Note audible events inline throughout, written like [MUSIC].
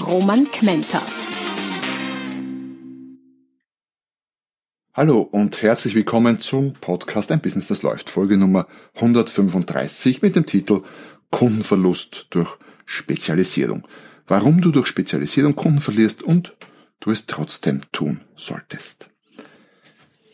Roman Kmenter. Hallo und herzlich willkommen zum Podcast Ein Business, das läuft. Folge Nummer 135 mit dem Titel Kundenverlust durch Spezialisierung. Warum du durch Spezialisierung Kunden verlierst und du es trotzdem tun solltest.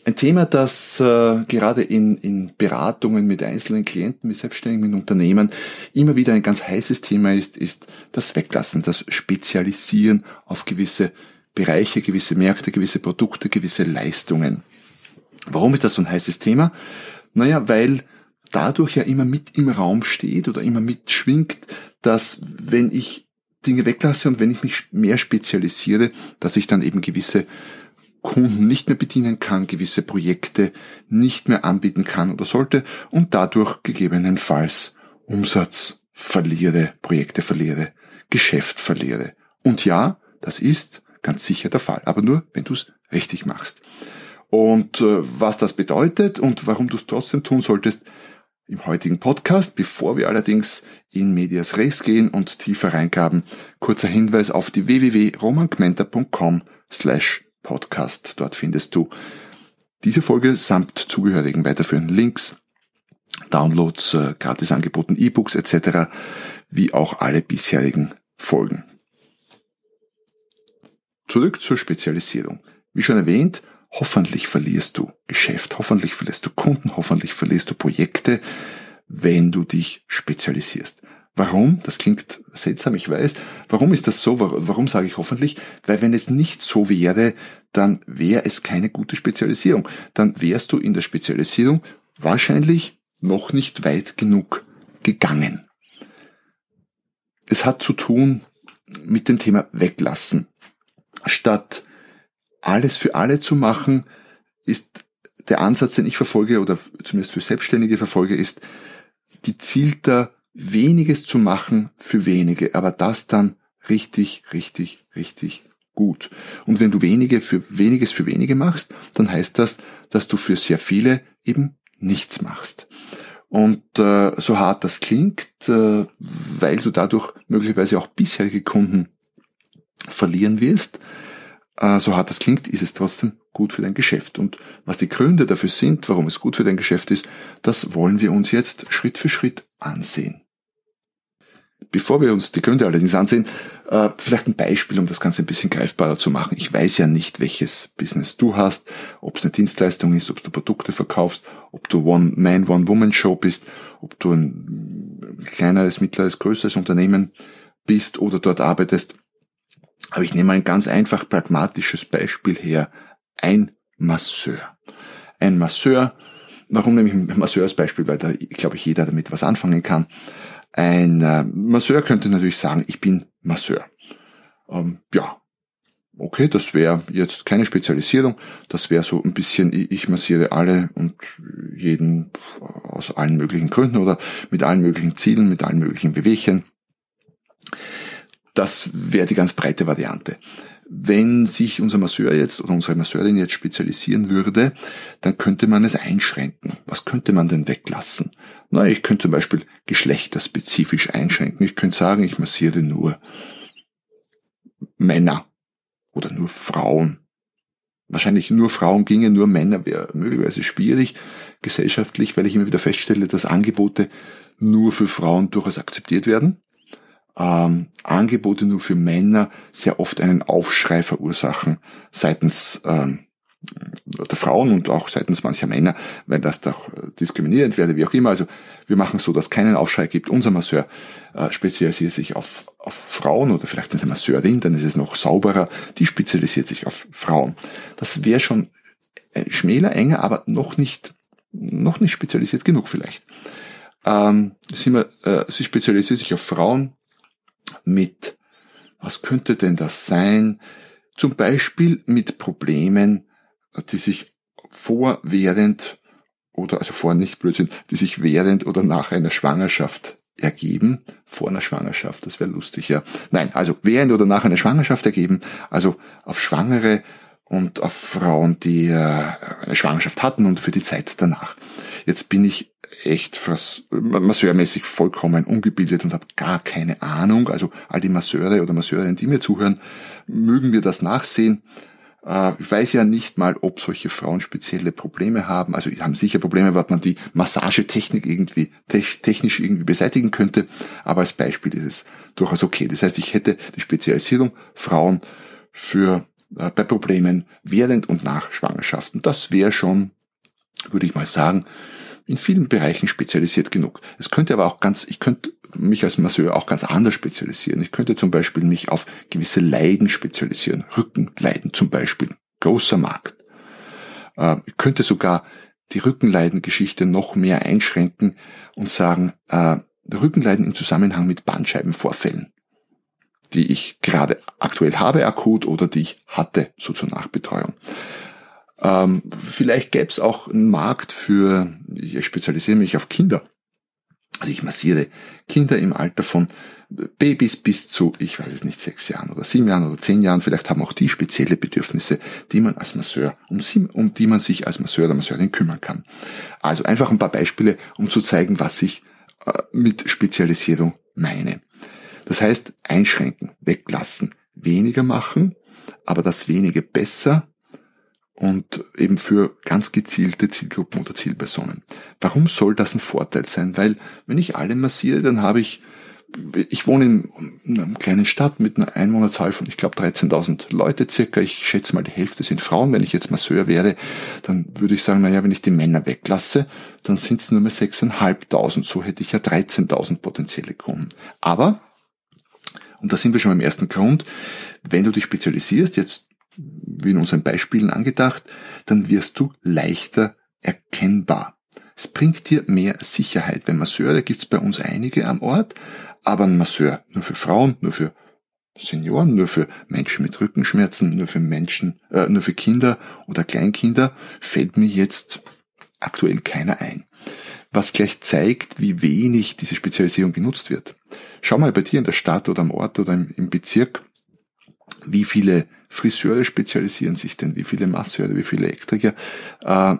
Ein Thema, das äh, gerade in, in Beratungen mit einzelnen Klienten, mit Selbstständigen, mit Unternehmen immer wieder ein ganz heißes Thema ist, ist das Weglassen, das Spezialisieren auf gewisse Bereiche, gewisse Märkte, gewisse Produkte, gewisse Leistungen. Warum ist das so ein heißes Thema? Naja, weil dadurch ja immer mit im Raum steht oder immer mitschwingt, dass wenn ich Dinge weglasse und wenn ich mich mehr spezialisiere, dass ich dann eben gewisse Kunden nicht mehr bedienen kann, gewisse Projekte nicht mehr anbieten kann oder sollte und dadurch gegebenenfalls Umsatz verliere, Projekte verliere, Geschäft verliere. Und ja, das ist ganz sicher der Fall. Aber nur, wenn du es richtig machst. Und äh, was das bedeutet und warum du es trotzdem tun solltest, im heutigen Podcast. Bevor wir allerdings in Medias Res gehen und tiefer reingaben, kurzer Hinweis auf die www.romangmenta.com slash podcast. Dort findest du diese Folge samt zugehörigen weiterführenden Links, Downloads, äh, gratis angeboten E-Books etc., wie auch alle bisherigen Folgen. Zurück zur Spezialisierung. Wie schon erwähnt, hoffentlich verlierst du Geschäft, hoffentlich verlierst du Kunden, hoffentlich verlierst du Projekte, wenn du dich spezialisierst. Warum? Das klingt seltsam, ich weiß. Warum ist das so? Warum sage ich hoffentlich? Weil wenn es nicht so wäre, dann wäre es keine gute Spezialisierung. Dann wärst du in der Spezialisierung wahrscheinlich noch nicht weit genug gegangen. Es hat zu tun mit dem Thema Weglassen statt alles für alle zu machen, ist der Ansatz, den ich verfolge oder zumindest für Selbstständige verfolge, ist gezielter weniges zu machen für wenige, aber das dann richtig, richtig, richtig gut. Und wenn du wenige für weniges für wenige machst, dann heißt das, dass du für sehr viele eben nichts machst. Und äh, so hart das klingt, äh, weil du dadurch möglicherweise auch bisherige Kunden verlieren wirst, äh, so hart das klingt, ist es trotzdem gut für dein Geschäft. Und was die Gründe dafür sind, warum es gut für dein Geschäft ist, das wollen wir uns jetzt Schritt für Schritt ansehen. Bevor wir uns die Gründe allerdings ansehen, äh, vielleicht ein Beispiel, um das Ganze ein bisschen greifbarer zu machen. Ich weiß ja nicht, welches Business du hast, ob es eine Dienstleistung ist, ob du Produkte verkaufst, ob du One-Man, One-Woman-Show bist, ob du ein kleineres, mittleres, größeres Unternehmen bist oder dort arbeitest. Aber ich nehme ein ganz einfach pragmatisches Beispiel her. Ein Masseur. Ein Masseur, warum nehme ich ein Masseur als Beispiel? Weil da, glaube ich, jeder damit was anfangen kann. Ein äh, Masseur könnte natürlich sagen, ich bin Masseur. Ähm, ja, okay, das wäre jetzt keine Spezialisierung. Das wäre so ein bisschen, ich massiere alle und jeden aus allen möglichen Gründen oder mit allen möglichen Zielen, mit allen möglichen Bewegchen. Das wäre die ganz breite Variante. Wenn sich unser Masseur jetzt oder unsere Masseurin jetzt spezialisieren würde, dann könnte man es einschränken. Was könnte man denn weglassen? Na, ich könnte zum Beispiel geschlechterspezifisch einschränken. Ich könnte sagen, ich massiere nur Männer oder nur Frauen. Wahrscheinlich nur Frauen ginge, nur Männer wäre möglicherweise schwierig gesellschaftlich, weil ich immer wieder feststelle, dass Angebote nur für Frauen durchaus akzeptiert werden ähm, Angebote nur für Männer sehr oft einen Aufschrei verursachen seitens ähm, der Frauen und auch seitens mancher Männer, weil das doch diskriminierend werde, wie auch immer. Also wir machen so, dass keinen Aufschrei gibt. Unser Masseur äh, spezialisiert sich auf, auf Frauen oder vielleicht eine Masseurin, dann ist es noch sauberer, die spezialisiert sich auf Frauen. Das wäre schon äh, schmäler, enger, aber noch nicht, noch nicht spezialisiert genug vielleicht. Ähm, sie, äh, sie spezialisiert sich auf Frauen, mit Was könnte denn das sein? Zum Beispiel mit Problemen, die sich vor, während oder also vor nicht Blödsinn, die sich während oder nach einer Schwangerschaft ergeben, vor einer Schwangerschaft, das wäre lustig, ja. Nein, also während oder nach einer Schwangerschaft ergeben, also auf Schwangere und auf Frauen, die äh, eine Schwangerschaft hatten und für die Zeit danach. Jetzt bin ich echt masseurmäßig vollkommen ungebildet und habe gar keine Ahnung. Also all die Masseure oder Masseurinnen, die mir zuhören, mögen mir das nachsehen. Äh, ich weiß ja nicht mal, ob solche Frauen spezielle Probleme haben. Also haben sicher Probleme, was man die Massagetechnik irgendwie technisch irgendwie beseitigen könnte. Aber als Beispiel ist es durchaus okay. Das heißt, ich hätte die Spezialisierung Frauen für äh, bei Problemen während und nach Schwangerschaften. Das wäre schon, würde ich mal sagen, in vielen Bereichen spezialisiert genug. Es könnte aber auch ganz, ich könnte mich als Masseur auch ganz anders spezialisieren. Ich könnte zum Beispiel mich auf gewisse Leiden spezialisieren. Rückenleiden zum Beispiel. Großer Markt. Äh, ich könnte sogar die Rückenleidengeschichte noch mehr einschränken und sagen, äh, Rückenleiden im Zusammenhang mit Bandscheibenvorfällen, die ich gerade aktuell habe akut oder die ich hatte, so zur Nachbetreuung. Ähm, vielleicht gäbe es auch einen Markt für, ich spezialisiere mich auf Kinder. Also ich massiere Kinder im Alter von Babys bis zu, ich weiß es nicht, sechs Jahren oder sieben Jahren oder zehn Jahren. Vielleicht haben auch die spezielle Bedürfnisse, die man als Masseur, um, sie, um die man sich als Masseur oder Masseurin kümmern kann. Also einfach ein paar Beispiele, um zu zeigen, was ich äh, mit Spezialisierung meine. Das heißt, einschränken, weglassen, weniger machen, aber das wenige besser und eben für ganz gezielte Zielgruppen oder Zielpersonen. Warum soll das ein Vorteil sein? Weil wenn ich alle massiere, dann habe ich, ich wohne in einer kleinen Stadt mit einer Einwohnerzahl von, ich glaube, 13.000 Leute circa. Ich schätze mal, die Hälfte sind Frauen. Wenn ich jetzt Masseur wäre, dann würde ich sagen, naja, wenn ich die Männer weglasse, dann sind es nur mehr 6.500. So hätte ich ja 13.000 potenzielle Kunden. Aber, und da sind wir schon beim ersten Grund, wenn du dich spezialisierst, jetzt wie in unseren Beispielen angedacht, dann wirst du leichter erkennbar. Es bringt dir mehr Sicherheit. Wenn Masseure gibt es bei uns einige am Ort, aber ein Masseur nur für Frauen, nur für Senioren, nur für Menschen mit Rückenschmerzen, nur für Menschen, äh, nur für Kinder oder Kleinkinder fällt mir jetzt aktuell keiner ein. Was gleich zeigt, wie wenig diese Spezialisierung genutzt wird. Schau mal bei dir in der Stadt oder am Ort oder im, im Bezirk, wie viele Friseure spezialisieren sich denn, wie viele Masseure, wie viele Elektriker. Äh,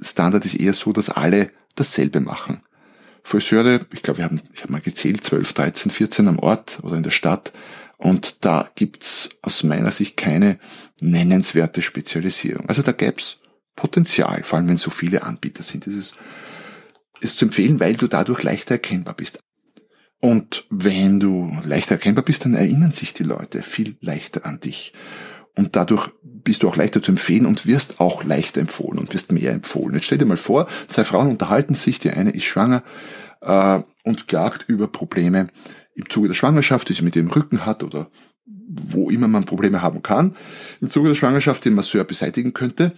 Standard ist eher so, dass alle dasselbe machen. Friseure, ich glaube, wir haben, ich habe mal gezählt, 12, 13, 14 am Ort oder in der Stadt. Und da gibt's aus meiner Sicht keine nennenswerte Spezialisierung. Also da gäb's Potenzial, vor allem wenn so viele Anbieter sind. Das ist, ist zu empfehlen, weil du dadurch leichter erkennbar bist. Und wenn du leichter erkennbar bist, dann erinnern sich die Leute viel leichter an dich. Und dadurch bist du auch leichter zu empfehlen und wirst auch leichter empfohlen und wirst mehr empfohlen. Jetzt stell dir mal vor, zwei Frauen unterhalten sich, die eine ist schwanger äh, und klagt über Probleme im Zuge der Schwangerschaft, die sie mit dem Rücken hat oder wo immer man Probleme haben kann, im Zuge der Schwangerschaft den Masseur beseitigen könnte,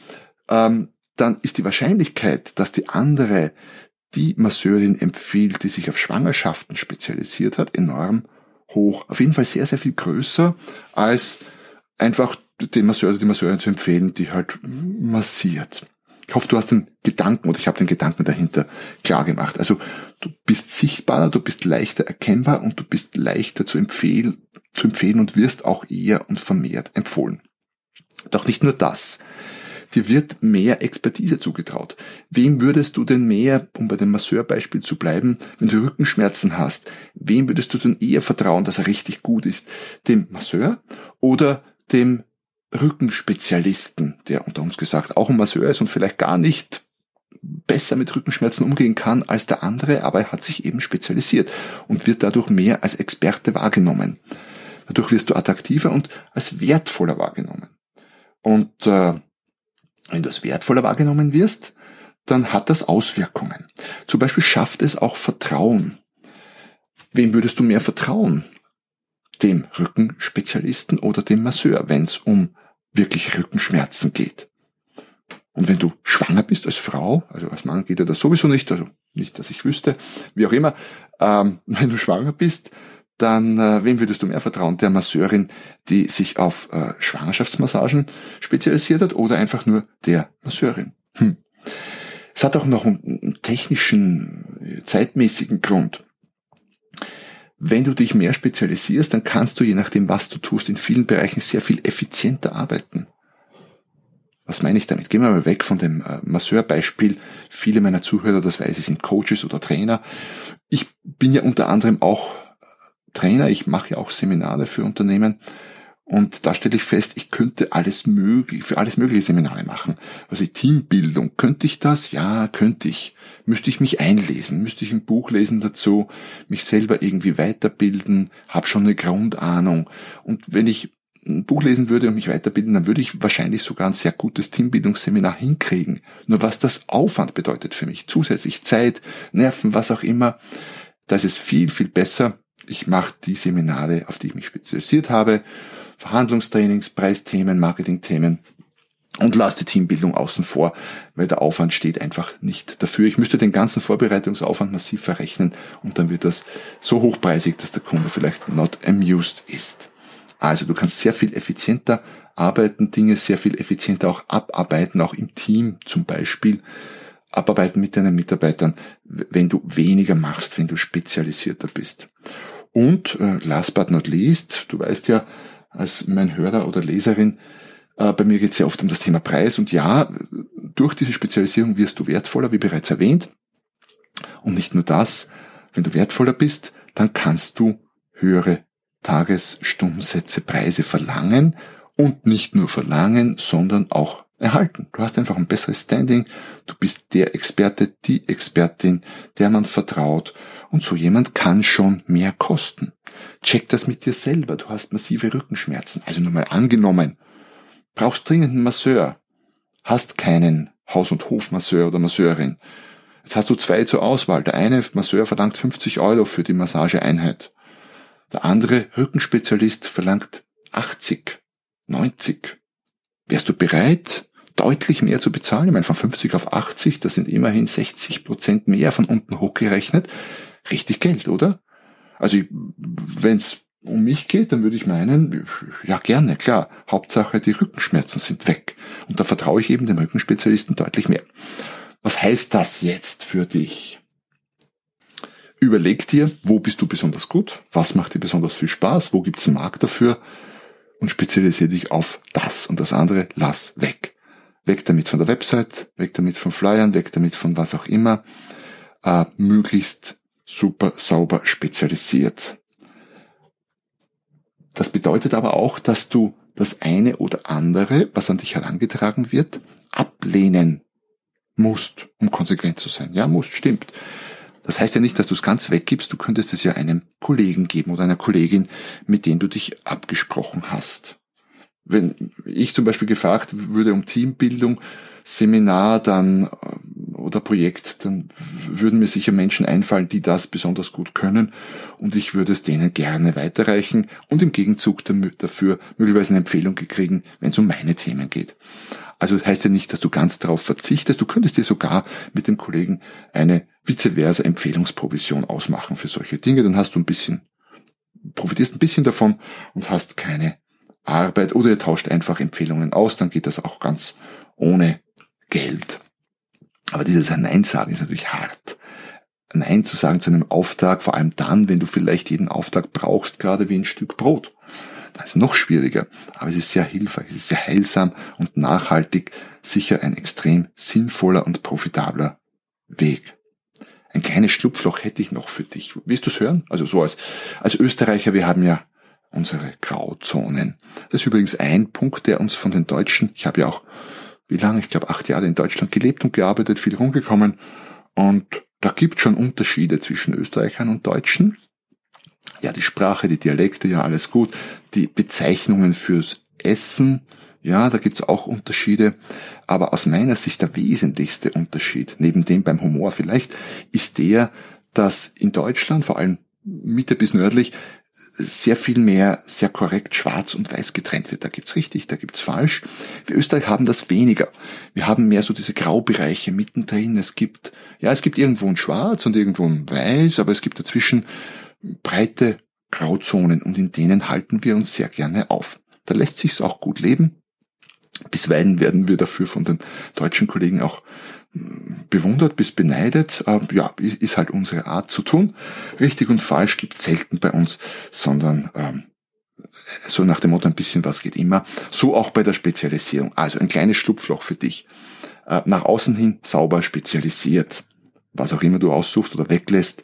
ähm, dann ist die Wahrscheinlichkeit, dass die andere die Masseurin empfiehlt, die sich auf Schwangerschaften spezialisiert hat, enorm hoch. Auf jeden Fall sehr, sehr viel größer als einfach den Masseur oder die Masseurin zu empfehlen, die halt massiert. Ich hoffe, du hast den Gedanken oder ich habe den Gedanken dahinter klar gemacht. Also du bist sichtbarer, du bist leichter erkennbar und du bist leichter zu empfehlen, zu empfehlen und wirst auch eher und vermehrt empfohlen. Doch nicht nur das dir wird mehr Expertise zugetraut. Wem würdest du denn mehr, um bei dem Masseurbeispiel zu bleiben, wenn du Rückenschmerzen hast, wem würdest du denn eher vertrauen, dass er richtig gut ist? Dem Masseur oder dem Rückenspezialisten, der unter uns gesagt auch ein Masseur ist und vielleicht gar nicht besser mit Rückenschmerzen umgehen kann als der andere, aber er hat sich eben spezialisiert und wird dadurch mehr als Experte wahrgenommen. Dadurch wirst du attraktiver und als wertvoller wahrgenommen. Und äh, wenn du als wertvoller wahrgenommen wirst, dann hat das Auswirkungen. Zum Beispiel schafft es auch Vertrauen. Wem würdest du mehr vertrauen? Dem Rückenspezialisten oder dem Masseur, wenn es um wirklich Rückenschmerzen geht? Und wenn du schwanger bist als Frau, also als Mann geht ja das sowieso nicht, also nicht, dass ich wüsste, wie auch immer, ähm, [LAUGHS] wenn du schwanger bist, dann äh, wem würdest du mehr vertrauen? Der Masseurin, die sich auf äh, Schwangerschaftsmassagen spezialisiert hat oder einfach nur der Masseurin? Hm. Es hat auch noch einen technischen, zeitmäßigen Grund. Wenn du dich mehr spezialisierst, dann kannst du, je nachdem, was du tust, in vielen Bereichen sehr viel effizienter arbeiten. Was meine ich damit? Gehen wir mal weg von dem äh, Masseurbeispiel. Viele meiner Zuhörer, das weiß ich, sind Coaches oder Trainer. Ich bin ja unter anderem auch Trainer, ich mache ja auch Seminare für Unternehmen und da stelle ich fest, ich könnte alles möglich, für alles mögliche Seminare machen. Also Teambildung, könnte ich das? Ja, könnte ich. Müsste ich mich einlesen, müsste ich ein Buch lesen dazu, mich selber irgendwie weiterbilden, habe schon eine Grundahnung. Und wenn ich ein Buch lesen würde und mich weiterbilden, dann würde ich wahrscheinlich sogar ein sehr gutes Teambildungsseminar hinkriegen. Nur was das Aufwand bedeutet für mich, zusätzlich Zeit, Nerven, was auch immer, da ist es viel, viel besser, ich mache die Seminare, auf die ich mich spezialisiert habe, Verhandlungstrainings, Preisthemen, Marketingthemen und lasse die Teambildung außen vor, weil der Aufwand steht einfach nicht dafür. Ich müsste den ganzen Vorbereitungsaufwand massiv verrechnen und dann wird das so hochpreisig, dass der Kunde vielleicht not amused ist. Also du kannst sehr viel effizienter arbeiten, Dinge sehr viel effizienter auch abarbeiten, auch im Team zum Beispiel abarbeiten mit deinen Mitarbeitern, wenn du weniger machst, wenn du spezialisierter bist. Und äh, last but not least, du weißt ja, als mein Hörer oder Leserin, äh, bei mir geht es ja oft um das Thema Preis. Und ja, durch diese Spezialisierung wirst du wertvoller, wie bereits erwähnt. Und nicht nur das, wenn du wertvoller bist, dann kannst du höhere Tagesstundensätze, Preise verlangen und nicht nur verlangen, sondern auch erhalten. Du hast einfach ein besseres Standing, du bist der Experte, die Expertin, der man vertraut und so jemand kann schon mehr kosten. Check das mit dir selber, du hast massive Rückenschmerzen. Also nur mal angenommen, brauchst dringend einen Masseur, hast keinen Haus- und Hofmasseur oder Masseurin. Jetzt hast du zwei zur Auswahl. Der eine Masseur verlangt 50 Euro für die Massageeinheit. Der andere Rückenspezialist verlangt 80, 90. Wärst du bereit, deutlich mehr zu bezahlen? Ich meine, von 50 auf 80, das sind immerhin 60 Prozent mehr von unten hochgerechnet. Richtig Geld, oder? Also wenn es um mich geht, dann würde ich meinen, ja gerne, klar. Hauptsache, die Rückenschmerzen sind weg. Und da vertraue ich eben dem Rückenspezialisten deutlich mehr. Was heißt das jetzt für dich? Überleg dir, wo bist du besonders gut? Was macht dir besonders viel Spaß? Wo gibt es einen Markt dafür? Und spezialisiere dich auf das und das andere lass weg. Weg damit von der Website, weg damit von Flyern, weg damit von was auch immer. Äh, möglichst super sauber spezialisiert. Das bedeutet aber auch, dass du das eine oder andere, was an dich herangetragen wird, ablehnen musst, um konsequent zu sein. Ja, musst, stimmt. Das heißt ja nicht, dass du es ganz weggibst, du könntest es ja einem Kollegen geben oder einer Kollegin, mit denen du dich abgesprochen hast. Wenn ich zum Beispiel gefragt würde um Teambildung, Seminar, dann oder Projekt, dann würden mir sicher Menschen einfallen, die das besonders gut können. Und ich würde es denen gerne weiterreichen und im Gegenzug dafür möglicherweise eine Empfehlung gekriegen, wenn es um meine Themen geht. Also das heißt ja nicht, dass du ganz darauf verzichtest, du könntest dir sogar mit dem Kollegen eine vice versa Empfehlungsprovision ausmachen für solche Dinge, dann hast du ein bisschen, profitierst ein bisschen davon und hast keine Arbeit oder ihr tauscht einfach Empfehlungen aus, dann geht das auch ganz ohne Geld. Aber dieses Nein sagen ist natürlich hart. Nein zu sagen zu einem Auftrag, vor allem dann, wenn du vielleicht jeden Auftrag brauchst, gerade wie ein Stück Brot. Das ist noch schwieriger, aber es ist sehr hilfreich, es ist sehr heilsam und nachhaltig, sicher ein extrem sinnvoller und profitabler Weg. Ein kleines Schlupfloch hätte ich noch für dich. Willst du es hören? Also so als, als Österreicher, wir haben ja unsere Grauzonen. Das ist übrigens ein Punkt, der uns von den Deutschen, ich habe ja auch wie lange, ich glaube acht Jahre in Deutschland gelebt und gearbeitet, viel rumgekommen. Und da gibt schon Unterschiede zwischen Österreichern und Deutschen. Ja, die Sprache, die Dialekte, ja, alles gut. Die Bezeichnungen fürs Essen, ja, da gibt's auch Unterschiede. Aber aus meiner Sicht der wesentlichste Unterschied, neben dem beim Humor vielleicht, ist der, dass in Deutschland, vor allem Mitte bis nördlich, sehr viel mehr sehr korrekt schwarz und weiß getrennt wird. Da gibt's richtig, da gibt's falsch. Wir Österreich haben das weniger. Wir haben mehr so diese Graubereiche mittendrin. Es gibt, ja, es gibt irgendwo ein Schwarz und irgendwo ein Weiß, aber es gibt dazwischen breite Grauzonen und in denen halten wir uns sehr gerne auf. Da lässt sich's auch gut leben. Bisweilen werden wir dafür von den deutschen Kollegen auch bewundert bis beneidet. Ja, ist halt unsere Art zu tun. Richtig und falsch gibt selten bei uns, sondern ähm, so nach dem Motto ein bisschen was geht immer. So auch bei der Spezialisierung. Also ein kleines Schlupfloch für dich. Äh, nach außen hin sauber spezialisiert. Was auch immer du aussuchst oder weglässt,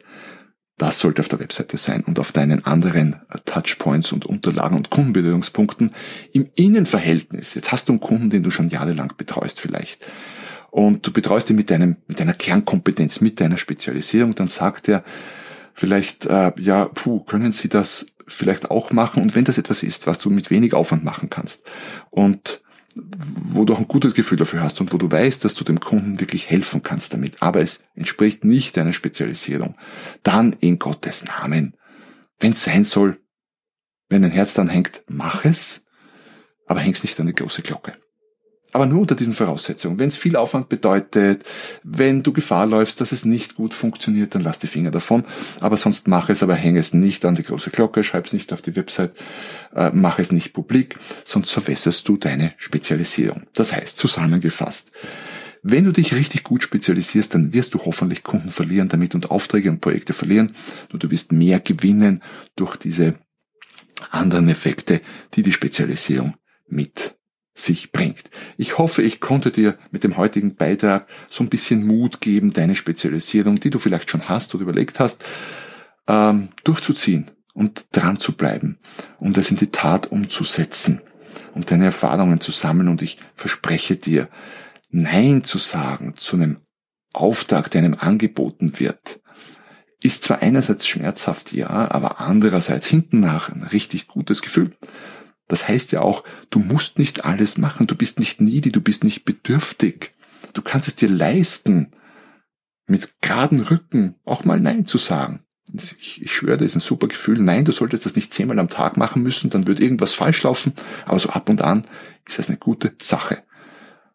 das sollte auf der Webseite sein und auf deinen anderen Touchpoints und Unterlagen und Kundenberührungspunkten im Innenverhältnis. Jetzt hast du einen Kunden, den du schon jahrelang betreust vielleicht. Und du betreust ihn mit deinem, mit deiner Kernkompetenz, mit deiner Spezialisierung, dann sagt er vielleicht, äh, ja, puh, können Sie das vielleicht auch machen? Und wenn das etwas ist, was du mit wenig Aufwand machen kannst und wo du auch ein gutes Gefühl dafür hast und wo du weißt, dass du dem Kunden wirklich helfen kannst damit, aber es entspricht nicht deiner Spezialisierung, dann in Gottes Namen, wenn es sein soll, wenn dein Herz dann hängt, mach es, aber häng's nicht an die große Glocke. Aber nur unter diesen Voraussetzungen. Wenn es viel Aufwand bedeutet, wenn du Gefahr läufst, dass es nicht gut funktioniert, dann lass die Finger davon. Aber sonst mach es, aber häng es nicht an die große Glocke, schreib es nicht auf die Website, äh, mach es nicht publik, sonst verwässerst du deine Spezialisierung. Das heißt, zusammengefasst, wenn du dich richtig gut spezialisierst, dann wirst du hoffentlich Kunden verlieren damit und Aufträge und Projekte verlieren. Und du wirst mehr gewinnen durch diese anderen Effekte, die die Spezialisierung mit sich bringt. Ich hoffe, ich konnte dir mit dem heutigen Beitrag so ein bisschen Mut geben, deine Spezialisierung, die du vielleicht schon hast oder überlegt hast, ähm, durchzuziehen und dran zu bleiben und das in die Tat umzusetzen und deine Erfahrungen zu sammeln. Und ich verspreche dir, Nein zu sagen zu einem Auftrag, der einem angeboten wird, ist zwar einerseits schmerzhaft, ja, aber andererseits hinten nach ein richtig gutes Gefühl. Das heißt ja auch, du musst nicht alles machen, du bist nicht needy, du bist nicht bedürftig. Du kannst es dir leisten, mit geraden Rücken auch mal Nein zu sagen. Ich, ich schwöre, das ist ein super Gefühl. Nein, du solltest das nicht zehnmal am Tag machen müssen, dann wird irgendwas falsch laufen, aber so ab und an ist das eine gute Sache.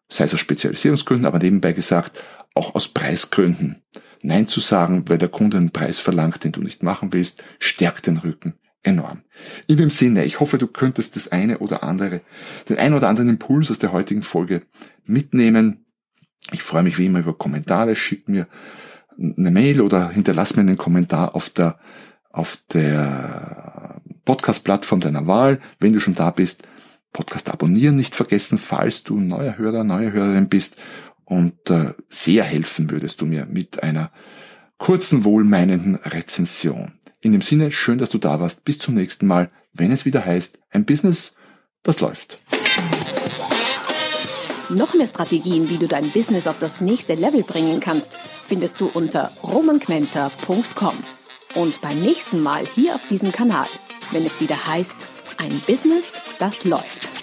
Sei es aus Spezialisierungsgründen, aber nebenbei gesagt, auch aus Preisgründen. Nein zu sagen, weil der Kunde einen Preis verlangt, den du nicht machen willst, stärkt den Rücken, enorm. In dem Sinne, ich hoffe, du könntest das eine oder andere, den ein oder anderen Impuls aus der heutigen Folge mitnehmen. Ich freue mich wie immer über Kommentare. Schick mir eine Mail oder hinterlass mir einen Kommentar auf der, auf der Podcast-Plattform deiner Wahl. Wenn du schon da bist, Podcast abonnieren nicht vergessen, falls du neuer Hörer, neue Hörerin bist. Und äh, sehr helfen würdest du mir mit einer kurzen, wohlmeinenden Rezension. In dem Sinne, schön, dass du da warst. Bis zum nächsten Mal, wenn es wieder heißt, ein Business, das läuft. Noch mehr Strategien, wie du dein Business auf das nächste Level bringen kannst, findest du unter romanquenter.com. Und beim nächsten Mal hier auf diesem Kanal, wenn es wieder heißt, ein Business, das läuft.